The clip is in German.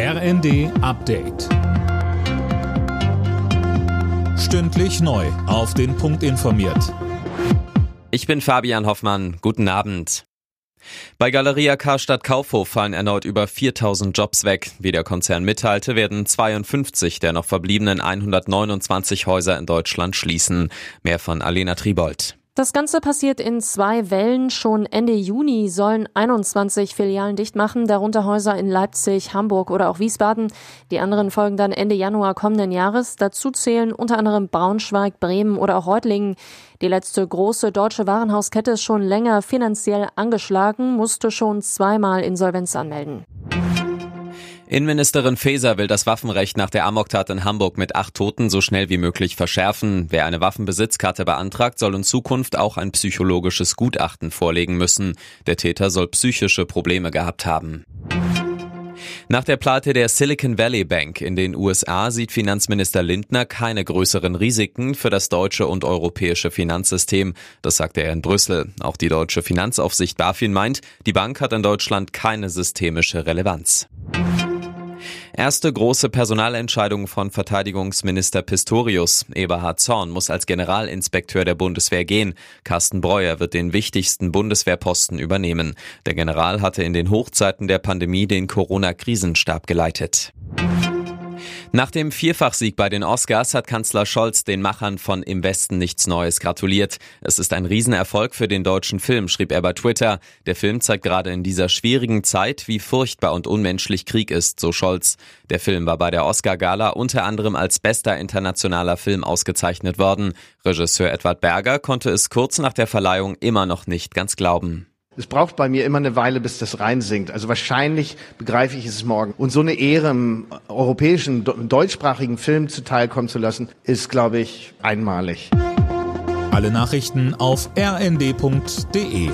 RND Update. Stündlich neu. Auf den Punkt informiert. Ich bin Fabian Hoffmann. Guten Abend. Bei Galeria Karstadt Kaufhof fallen erneut über 4000 Jobs weg. Wie der Konzern mitteilte, werden 52 der noch verbliebenen 129 Häuser in Deutschland schließen. Mehr von Alena Tribold. Das Ganze passiert in zwei Wellen. Schon Ende Juni sollen 21 Filialen dicht machen, darunter Häuser in Leipzig, Hamburg oder auch Wiesbaden. Die anderen folgen dann Ende Januar kommenden Jahres. Dazu zählen unter anderem Braunschweig, Bremen oder auch Reutlingen. Die letzte große deutsche Warenhauskette ist schon länger finanziell angeschlagen, musste schon zweimal Insolvenz anmelden. Innenministerin Faeser will das Waffenrecht nach der Amoktat in Hamburg mit acht Toten so schnell wie möglich verschärfen. Wer eine Waffenbesitzkarte beantragt, soll in Zukunft auch ein psychologisches Gutachten vorlegen müssen. Der Täter soll psychische Probleme gehabt haben. Nach der Pleite der Silicon Valley Bank in den USA sieht Finanzminister Lindner keine größeren Risiken für das deutsche und europäische Finanzsystem. Das sagte er in Brüssel. Auch die deutsche Finanzaufsicht BaFin meint, die Bank hat in Deutschland keine systemische Relevanz. Erste große Personalentscheidung von Verteidigungsminister Pistorius. Eberhard Zorn muss als Generalinspekteur der Bundeswehr gehen. Carsten Breuer wird den wichtigsten Bundeswehrposten übernehmen. Der General hatte in den Hochzeiten der Pandemie den Corona-Krisenstab geleitet. Nach dem Vierfachsieg bei den Oscars hat Kanzler Scholz den Machern von Im Westen nichts Neues gratuliert. Es ist ein Riesenerfolg für den deutschen Film, schrieb er bei Twitter. Der Film zeigt gerade in dieser schwierigen Zeit, wie furchtbar und unmenschlich Krieg ist, so Scholz. Der Film war bei der Oscar-Gala unter anderem als bester internationaler Film ausgezeichnet worden. Regisseur Edward Berger konnte es kurz nach der Verleihung immer noch nicht ganz glauben. Es braucht bei mir immer eine Weile, bis das reinsinkt. Also wahrscheinlich begreife ich es morgen. Und so eine Ehre im europäischen, deutschsprachigen Film zuteilkommen zu lassen, ist, glaube ich, einmalig. Alle Nachrichten auf rnd.de